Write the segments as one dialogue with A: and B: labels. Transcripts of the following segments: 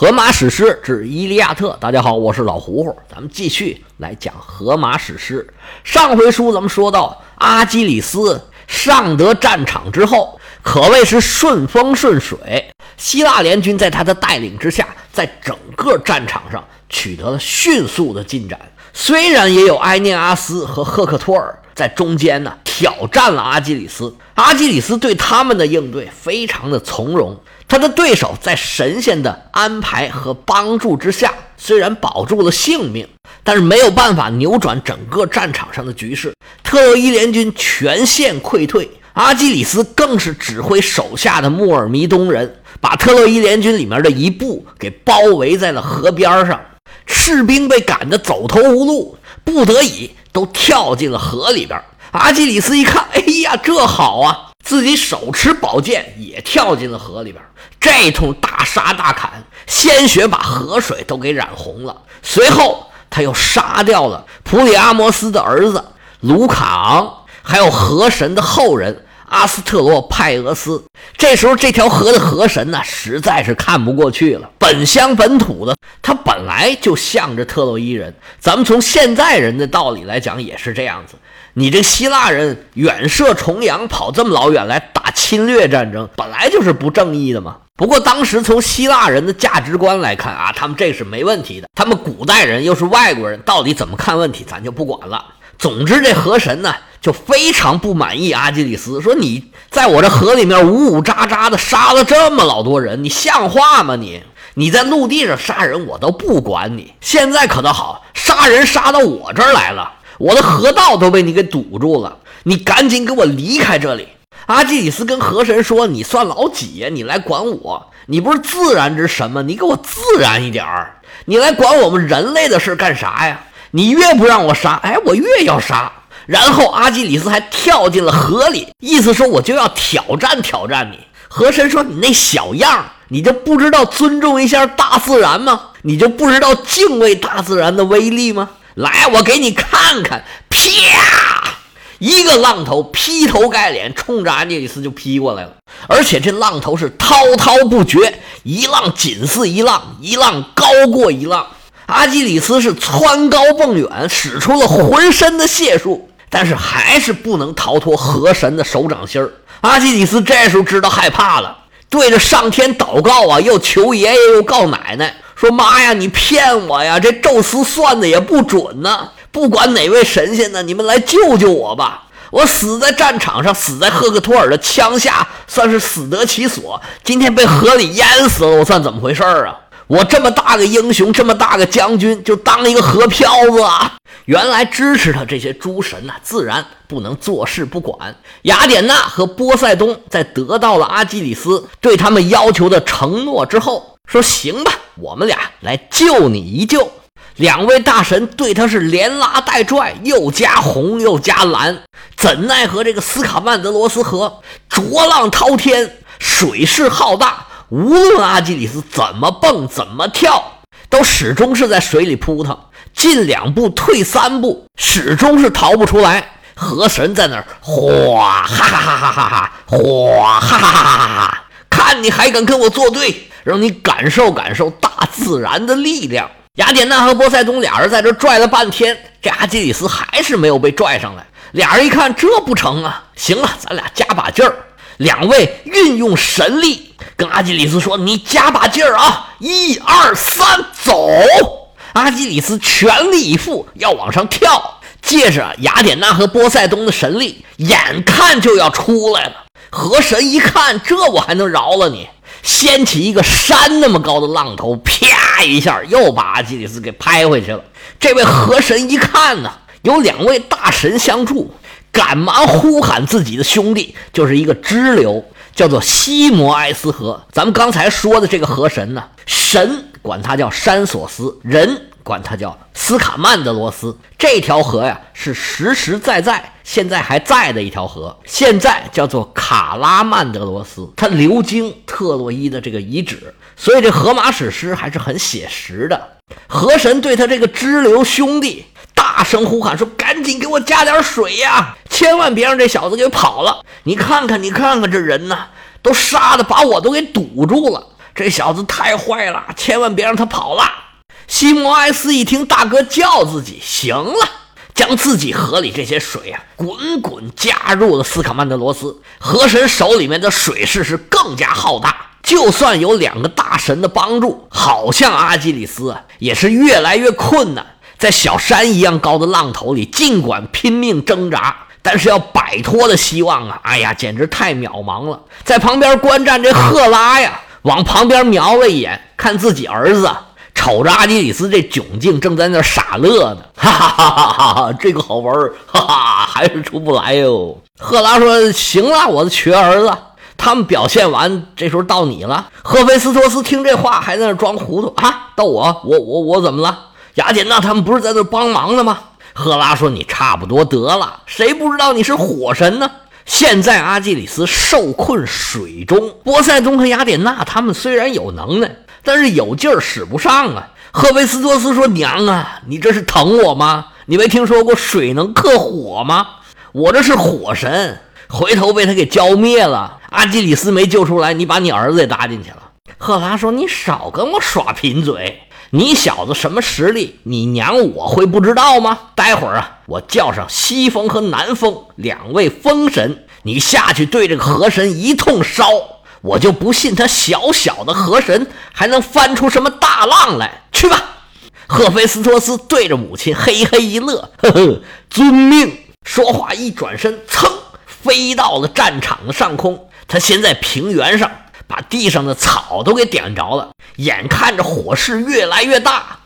A: 荷马史诗之《伊利亚特》，大家好，我是老胡胡，咱们继续来讲荷马史诗。上回书咱们说到，阿基里斯上得战场之后，可谓是顺风顺水。希腊联军在他的带领之下，在整个战场上取得了迅速的进展。虽然也有埃涅阿斯和赫克托尔在中间呢挑战了阿基里斯，阿基里斯对他们的应对非常的从容。他的对手在神仙的安排和帮助之下，虽然保住了性命，但是没有办法扭转整个战场上的局势。特洛伊联军全线溃退，阿基里斯更是指挥手下的穆尔弥东人，把特洛伊联军里面的一部给包围在了河边上，士兵被赶得走投无路，不得已都跳进了河里边。阿基里斯一看，哎呀，这好啊！自己手持宝剑也跳进了河里边，这通大杀大砍，鲜血把河水都给染红了。随后他又杀掉了普里阿摩斯的儿子卢卡昂，还有河神的后人阿斯特罗派俄斯。这时候这条河的河神呢，实在是看不过去了。本乡本土的他本来就向着特洛伊人，咱们从现在人的道理来讲也是这样子。你这希腊人远涉重洋，跑这么老远来打侵略战争，本来就是不正义的嘛。不过当时从希腊人的价值观来看啊，他们这是没问题的。他们古代人又是外国人，到底怎么看问题，咱就不管了。总之，这河神呢就非常不满意阿基里斯，说你在我这河里面呜呜喳喳的杀了这么老多人，你像话吗？你你在陆地上杀人我都不管你，现在可倒好，杀人杀到我这儿来了。我的河道都被你给堵住了，你赶紧给我离开这里！阿基里斯跟河神说：“你算老几呀？你来管我？你不是自然之神吗？你给我自然一点儿！你来管我们人类的事干啥呀？你越不让我杀，哎，我越要杀。”然后阿基里斯还跳进了河里，意思说我就要挑战挑战你。河神说：“你那小样，你就不知道尊重一下大自然吗？你就不知道敬畏大自然的威力吗？”来，我给你看看！啪，一个浪头劈头盖脸冲着阿基里斯就劈过来了，而且这浪头是滔滔不绝，一浪紧似一浪，一浪高过一浪。阿基里斯是蹿高蹦远，使出了浑身的解数，但是还是不能逃脱河神的手掌心儿。阿基里斯这时候知道害怕了，对着上天祷告啊，又求爷爷，又告奶奶。说妈呀，你骗我呀！这宙斯算的也不准呢。不管哪位神仙呢，你们来救救我吧！我死在战场上，死在赫克托尔的枪下，算是死得其所。今天被河里淹死了，我算怎么回事啊？我这么大个英雄，这么大个将军，就当一个河漂子啊！原来支持他这些诸神呐，自然不能坐视不管。雅典娜和波塞冬在得到了阿基里斯对他们要求的承诺之后，说：“行吧。”我们俩来救你一救。两位大神对他是连拉带拽，又加红又加蓝，怎奈何这个斯卡曼德罗斯河浊浪滔天，水势浩大，无论阿基里斯怎么蹦怎么跳，都始终是在水里扑腾，进两步退三步，始终是逃不出来。河神在那儿哗哈哈哈哈哈哈，哗哈哈哈哈哈，看你还敢跟我作对！让你感受感受大自然的力量。雅典娜和波塞冬俩人在这拽了半天，这阿基里斯还是没有被拽上来。俩人一看这不成啊，行了，咱俩加把劲儿。两位运用神力跟阿基里斯说：“你加把劲儿啊，一二三，走！”阿基里斯全力以赴要往上跳，借着雅典娜和波塞冬的神力，眼看就要出来了。河神一看，这我还能饶了你？掀起一个山那么高的浪头，啪一下又把阿基里斯给拍回去了。这位河神一看呢，有两位大神相助，赶忙呼喊自己的兄弟，就是一个支流，叫做西摩埃斯河。咱们刚才说的这个河神呢，神管他叫山索斯，人。管它叫斯卡曼德罗斯，这条河呀是实实在在现在还在的一条河，现在叫做卡拉曼德罗斯，它流经特洛伊的这个遗址，所以这荷马史诗还是很写实的。河神对他这个支流兄弟大声呼喊说：“赶紧给我加点水呀，千万别让这小子给跑了！你看看，你看看这人呐，都杀的把我都给堵住了。”这小子太坏了，千万别让他跑了。西摩埃斯一听大哥叫自己，行了，将自己河里这些水啊，滚滚加入了斯卡曼德罗斯。河神手里面的水势是更加浩大，就算有两个大神的帮助，好像阿基里斯，也是越来越困难。在小山一样高的浪头里，尽管拼命挣扎，但是要摆脱的希望啊，哎呀，简直太渺茫了。在旁边观战这赫拉呀，往旁边瞄了一眼，看自己儿子。瞅着阿基里斯这窘境，正在那傻乐呢，哈哈哈哈哈哈！这个好玩，哈哈，还是出不来哟。赫拉说：“行了，我的瘸儿子。”他们表现完，这时候到你了。赫菲斯托斯听这话，还在那装糊涂啊？到我，我我我怎么了？雅典娜他们不是在那帮忙呢吗？赫拉说：“你差不多得了，谁不知道你是火神呢？现在阿基里斯受困水中，波塞冬和雅典娜他们虽然有能耐。”但是有劲儿使不上啊！赫菲斯托斯说：“娘啊，你这是疼我吗？你没听说过水能克火吗？我这是火神，回头被他给浇灭了。阿基里斯没救出来，你把你儿子也搭进去了。”赫拉说：“你少跟我耍贫嘴！你小子什么实力？你娘我会不知道吗？待会儿啊，我叫上西风和南风两位风神，你下去对这个河神一通烧。”我就不信他小小的河神还能翻出什么大浪来！去吧，赫菲斯托斯对着母亲嘿嘿一乐，呵呵，遵命。说话一转身，噌，飞到了战场的上空。他先在平原上把地上的草都给点着了，眼看着火势越来越大，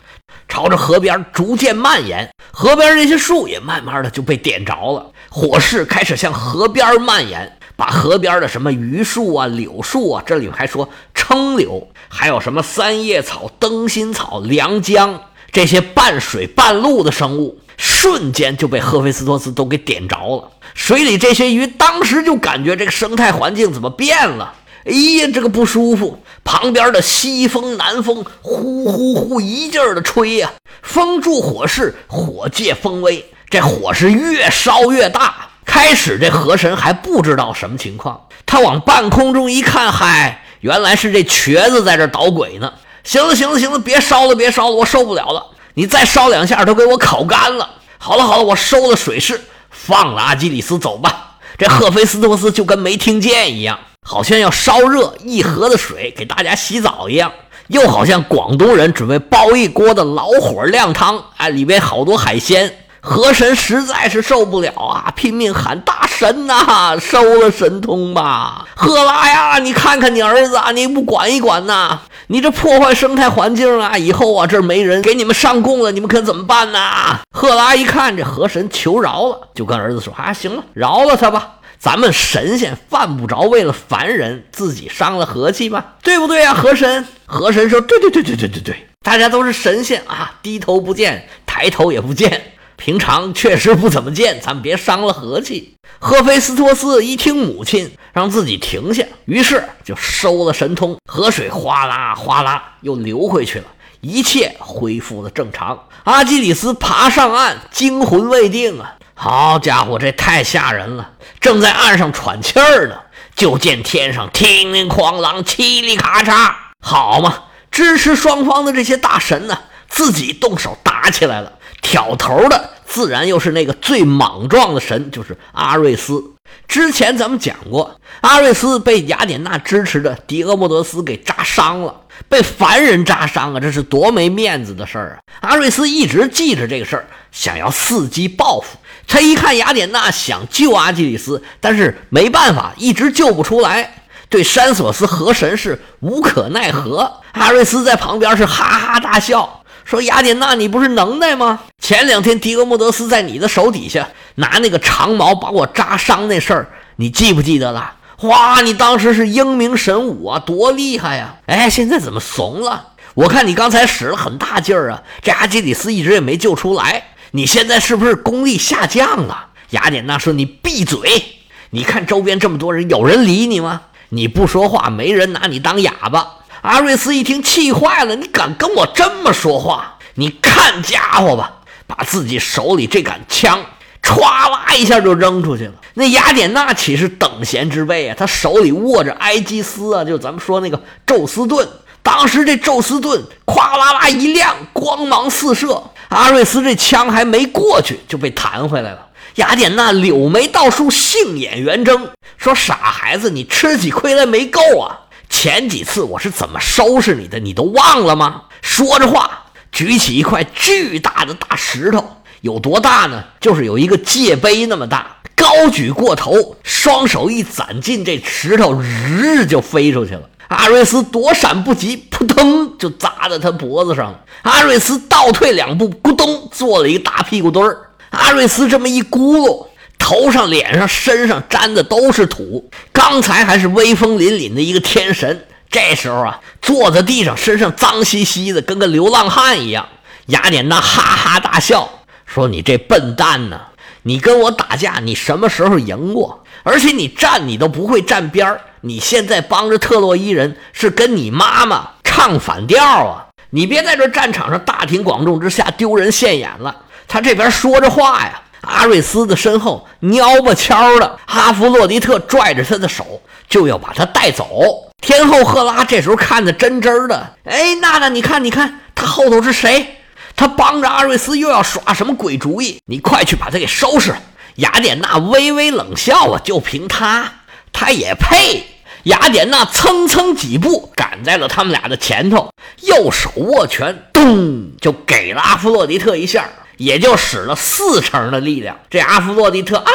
A: 朝着河边逐渐蔓延。河边这些树也慢慢的就被点着了，火势开始向河边蔓延。把河边的什么榆树啊、柳树啊，这里面还说称柳，还有什么三叶草、灯芯草、良姜这些半水半陆的生物，瞬间就被赫菲斯托斯都给点着了。水里这些鱼当时就感觉这个生态环境怎么变了？哎呀，这个不舒服！旁边的西风、南风呼呼呼一劲儿的吹呀，风助火势，火借风威，这火是越烧越大。开始这河神还不知道什么情况，他往半空中一看，嗨，原来是这瘸子在这捣鬼呢。行了，行了，行了，别烧了，别烧了，我受不了了。你再烧两下，都给我烤干了。好了，好了，我收了水势，放了阿基里斯走吧。这赫菲斯托斯就跟没听见一样，好像要烧热一河的水给大家洗澡一样，又好像广东人准备煲一锅的老火靓汤，哎，里边好多海鲜。河神实在是受不了啊，拼命喊：“大神呐，收了神通吧！赫拉呀，你看看你儿子，啊你不管一管呐？你这破坏生态环境啊！以后啊，这儿没人给你们上供了，你们可怎么办呐？”赫拉一看这河神求饶了，就跟儿子说：“啊，行了，饶了他吧。咱们神仙犯不着为了凡人自己伤了和气吧？对不对啊？”河神，河神说：“对对对对对对对，大家都是神仙啊，低头不见，抬头也不见。”平常确实不怎么见，咱们别伤了和气。赫菲斯托斯一听母亲让自己停下，于是就收了神通，河水哗啦哗啦又流回去了，一切恢复了正常。阿基里斯爬上岸，惊魂未定啊！好家伙，这太吓人了！正在岸上喘气儿呢，就见天上叮铃哐啷、嘁里咔嚓，好嘛！支持双方的这些大神呢，自己动手打起来了。挑头的自然又是那个最莽撞的神，就是阿瑞斯。之前咱们讲过，阿瑞斯被雅典娜支持的狄俄莫德斯给扎伤了，被凡人扎伤啊，这是多没面子的事儿啊！阿瑞斯一直记着这个事儿，想要伺机报复。他一看雅典娜想救阿基里斯，但是没办法，一直救不出来，对山索斯河神是无可奈何。阿瑞斯在旁边是哈哈大笑。说雅典娜，你不是能耐吗？前两天狄俄莫德斯在你的手底下拿那个长矛把我扎伤那事儿，你记不记得了？哇，你当时是英明神武啊，多厉害呀！哎，现在怎么怂了？我看你刚才使了很大劲儿啊，这阿基里斯一直也没救出来，你现在是不是功力下降了？雅典娜说：“你闭嘴！你看周边这么多人，有人理你吗？你不说话，没人拿你当哑巴。”阿瑞斯一听，气坏了：“你敢跟我这么说话？你看家伙吧，把自己手里这杆枪歘啦一下就扔出去了。那雅典娜岂是等闲之辈啊？他手里握着埃基斯啊，就咱们说那个宙斯盾。当时这宙斯盾咵啦啦一亮，光芒四射。阿瑞斯这枪还没过去，就被弹回来了。雅典娜柳眉倒竖，杏眼圆睁，说：“傻孩子，你吃起亏来没够啊？前几次我是怎么收拾你的，你都忘了吗？”说着话，举起一块巨大的大石头，有多大呢？就是有一个界碑那么大，高举过头，双手一攒进这石头，日就飞出去了。阿瑞斯躲闪不及，扑腾就砸在他脖子上了。阿瑞斯倒退两步，咕咚做了一个大屁股墩儿。阿瑞斯这么一咕噜，头上、脸上、身上沾的都是土。刚才还是威风凛凛的一个天神，这时候啊，坐在地上，身上脏兮兮的，跟个流浪汉一样。雅典娜哈哈大笑，说：“你这笨蛋呢？你跟我打架，你什么时候赢过？而且你站，你都不会站边儿。”你现在帮着特洛伊人是跟你妈妈唱反调啊！你别在这战场上大庭广众之下丢人现眼了。他这边说着话呀，阿瑞斯的身后蔫吧悄的，阿弗洛狄特拽着他的手就要把他带走。天后赫拉这时候看得真真的，哎，娜娜，你看，你看，他后头是谁？他帮着阿瑞斯又要耍什么鬼主意？你快去把他给收拾！雅典娜微微冷笑啊，就凭他，他也配？雅典娜蹭蹭几步赶在了他们俩的前头，右手握拳，咚就给了阿弗洛狄特一下，也就使了四成的力量。这阿弗洛狄特啊，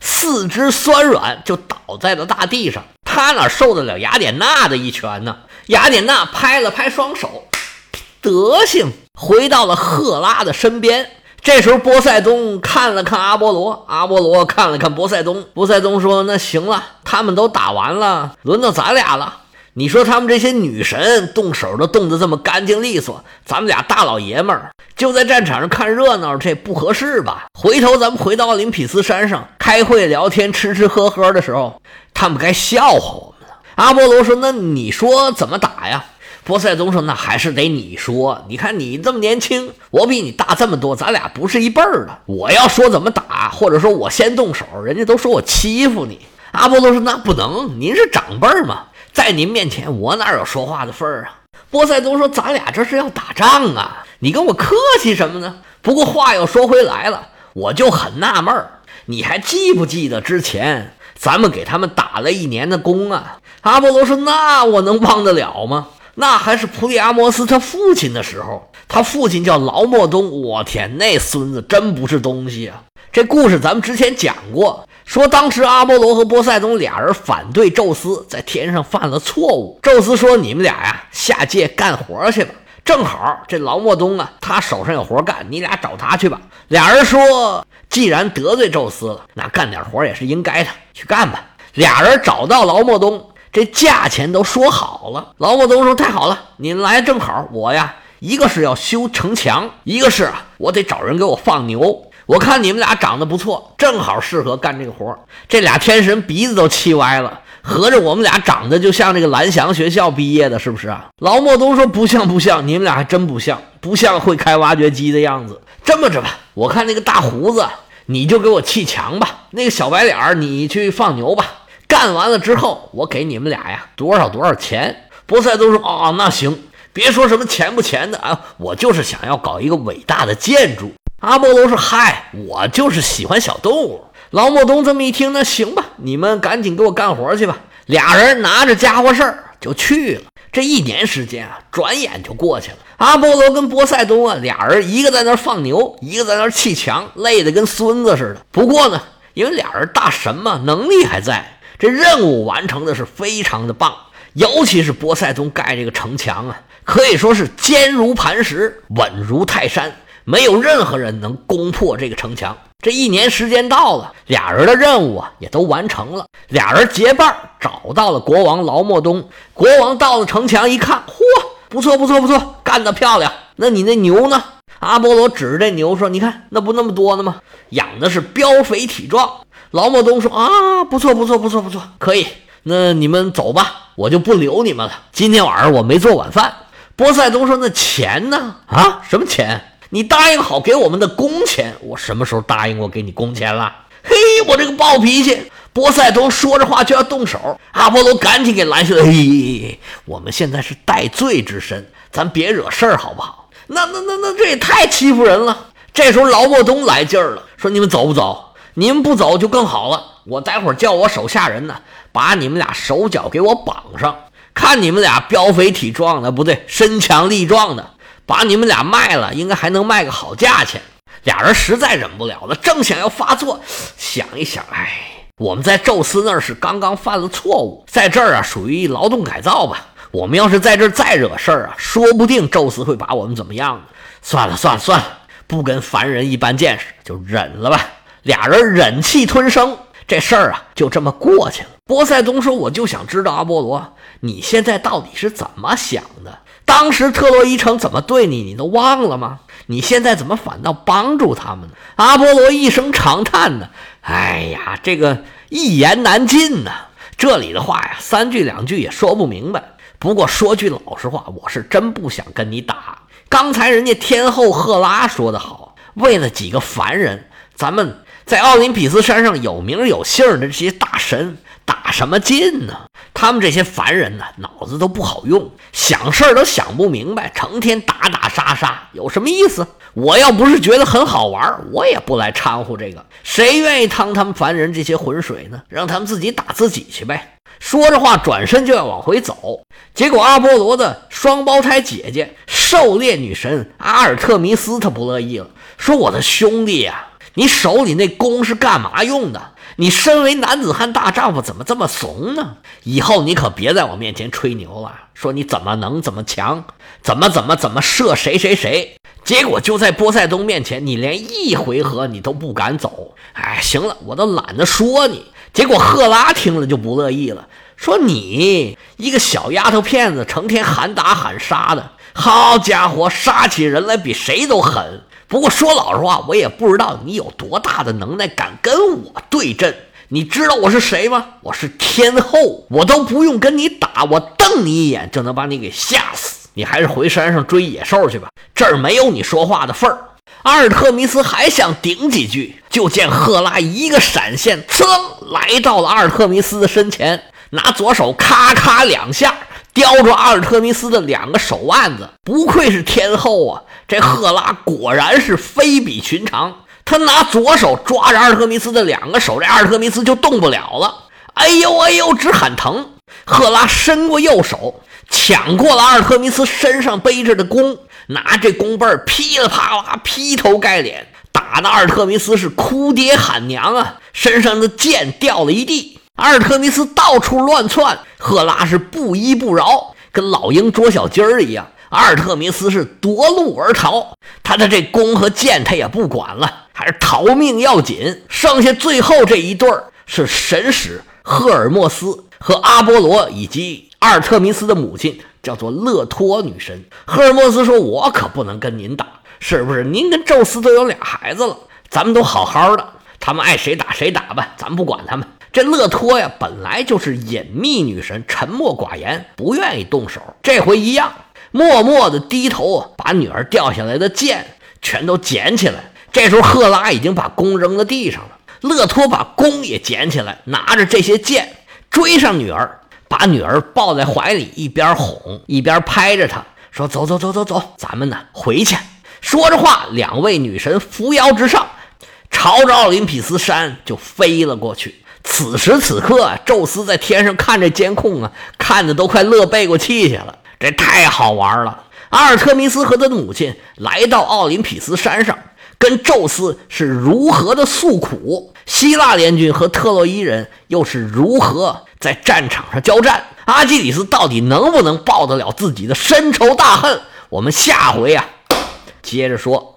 A: 四肢酸软，就倒在了大地上。他哪受得了雅典娜的一拳呢？雅典娜拍了拍双手，德行回到了赫拉的身边。这时候，波塞冬看了看阿波罗，阿波罗看了看波塞冬。波塞冬说：“那行了，他们都打完了，轮到咱俩了。你说他们这些女神动手都动得这么干净利索，咱们俩大老爷们儿就在战场上看热闹，这不合适吧？回头咱们回到奥林匹斯山上开会聊天、吃吃喝喝的时候，他们该笑话我们了。”阿波罗说：“那你说怎么打呀？”波塞冬说：“那还是得你说。你看你这么年轻，我比你大这么多，咱俩不是一辈儿的。我要说怎么打，或者说我先动手，人家都说我欺负你。”阿波罗说：“那不能，您是长辈儿嘛，在您面前我哪有说话的份儿啊？”波塞冬说：“咱俩这是要打仗啊，你跟我客气什么呢？不过话又说回来了，我就很纳闷儿，你还记不记得之前咱们给他们打了一年的工啊？”阿波罗说：“那我能忘得了吗？”那还是普里阿摩斯他父亲的时候，他父亲叫劳莫东。我天，那孙子真不是东西啊！这故事咱们之前讲过，说当时阿波罗和波塞冬俩人反对宙斯在天上犯了错误。宙斯说：“你们俩呀，下界干活去吧。”正好这劳莫东啊，他手上有活干，你俩找他去吧。俩人说：“既然得罪宙斯了，那干点活也是应该的，去干吧。”俩人找到劳莫东。这价钱都说好了，劳莫东说：“太好了，你来正好。我呀，一个是要修城墙，一个是啊，我得找人给我放牛。我看你们俩长得不错，正好适合干这个活。”这俩天神鼻子都气歪了，合着我们俩长得就像这个蓝翔学校毕业的，是不是啊？劳莫都说：“不像，不像，你们俩还真不像，不像会开挖掘机的样子。这么着吧，我看那个大胡子，你就给我砌墙吧；那个小白脸儿，你去放牛吧。”干完了之后，我给你们俩呀多少多少钱？波塞冬说：“啊，那行，别说什么钱不钱的啊，我就是想要搞一个伟大的建筑。”阿波罗说：“嗨，我就是喜欢小动物。”老莫东这么一听，那行吧，你们赶紧给我干活去吧。俩人拿着家伙事儿就去了。这一年时间啊，转眼就过去了。阿波罗跟波塞冬啊，俩人一个在那放牛，一个在那砌墙，累得跟孙子似的。不过呢，因为俩人大神嘛，能力还在。这任务完成的是非常的棒，尤其是波塞冬盖这个城墙啊，可以说是坚如磐石，稳如泰山，没有任何人能攻破这个城墙。这一年时间到了，俩人的任务啊也都完成了，俩人结伴找到了国王劳莫东。国王到了城墙一看，嚯，不错不错不错，干得漂亮。那你那牛呢？阿波罗指着这牛说：“你看，那不那么多呢吗？养的是膘肥体壮。”劳莫东说：“啊，不错，不错，不错，不错，可以。那你们走吧，我就不留你们了。今天晚上我没做晚饭。”波塞冬说：“那钱呢？啊，什么钱？你答应好给我们的工钱？我什么时候答应过给你工钱了？嘿，我这个暴脾气！波塞冬说着话就要动手，阿波罗赶紧给拦下了。嘿，我们现在是戴罪之身，咱别惹事儿好不好？那那那那这也太欺负人了。这时候劳莫东来劲儿了，说：“你们走不走？你们不走就更好了。我待会儿叫我手下人呢，把你们俩手脚给我绑上，看你们俩膘肥体壮的，不对，身强力壮的，把你们俩卖了，应该还能卖个好价钱。”俩人实在忍不了了，正想要发作，想一想，哎。我们在宙斯那儿是刚刚犯了错误，在这儿啊属于劳动改造吧。我们要是在这儿再惹事儿啊，说不定宙斯会把我们怎么样呢？算了算了算了，不跟凡人一般见识，就忍了吧。俩人忍气吞声，这事儿啊就这么过去了。波塞冬说：“我就想知道阿波罗，你现在到底是怎么想的？当时特洛伊城怎么对你，你都忘了吗？你现在怎么反倒帮助他们呢？”阿波罗一声长叹呢。哎呀，这个一言难尽呐！这里的话呀，三句两句也说不明白。不过说句老实话，我是真不想跟你打。刚才人家天后赫拉说的好，为了几个凡人，咱们在奥林匹斯山上有名有姓的这些大神。打什么劲呢？他们这些凡人呢，脑子都不好用，想事儿都想不明白，成天打打杀杀，有什么意思？我要不是觉得很好玩，我也不来掺和这个。谁愿意趟他们凡人这些浑水呢？让他们自己打自己去呗。说着话，转身就要往回走，结果阿波罗的双胞胎姐姐狩猎女神阿尔特弥斯她不乐意了，说：“我的兄弟呀，你手里那弓是干嘛用的？”你身为男子汉大丈夫，怎么这么怂呢？以后你可别在我面前吹牛了，说你怎么能怎么强，怎么怎么怎么射谁谁谁。结果就在波塞冬面前，你连一回合你都不敢走。哎，行了，我都懒得说你。结果赫拉听了就不乐意了，说你一个小丫头片子，成天喊打喊杀的，好家伙，杀起人来比谁都狠。不过说老实话，我也不知道你有多大的能耐，敢跟我对阵。你知道我是谁吗？我是天后，我都不用跟你打，我瞪你一眼就能把你给吓死。你还是回山上追野兽去吧，这儿没有你说话的份儿。阿尔特弥斯还想顶几句，就见赫拉一个闪现，噌来到了阿尔特弥斯的身前，拿左手咔咔两下叼住阿尔特弥斯的两个手腕子。不愧是天后啊！这赫拉果然是非比寻常，他拿左手抓着阿尔特弥斯的两个手，这阿尔特弥斯就动不了了。哎呦哎呦，直喊疼。赫拉伸过右手，抢过了阿尔特弥斯身上背着的弓，拿这弓背儿噼里啪啦劈头盖脸打的阿尔特弥斯是哭爹喊娘啊，身上的剑掉了一地，阿尔特弥斯到处乱窜，赫拉是不依不饶，跟老鹰捉小鸡儿一样。阿尔特弥斯是夺路而逃，他的这弓和箭他也不管了，还是逃命要紧。剩下最后这一对儿是神使赫尔墨斯和阿波罗，以及阿尔特弥斯的母亲叫做勒托女神。赫尔墨斯说：“我可不能跟您打，是不是？您跟宙斯都有俩孩子了，咱们都好好的，他们爱谁打谁打吧，咱不管他们。这勒托呀，本来就是隐秘女神，沉默寡言，不愿意动手，这回一样。”默默地低头，把女儿掉下来的剑全都捡起来。这时候，赫拉已经把弓扔在地上了。勒托把弓也捡起来，拿着这些剑追上女儿，把女儿抱在怀里，一边哄一边拍着她说：“走走走走走，咱们呢回去。”说着话，两位女神扶摇直上，朝着奥林匹斯山就飞了过去。此时此刻，宙斯在天上看着监控啊，看的都快乐背过气去了。这太好玩了！阿尔特弥斯和他的母亲来到奥林匹斯山上，跟宙斯是如何的诉苦；希腊联军和特洛伊人又是如何在战场上交战？阿基里斯到底能不能报得了自己的深仇大恨？我们下回啊，接着说。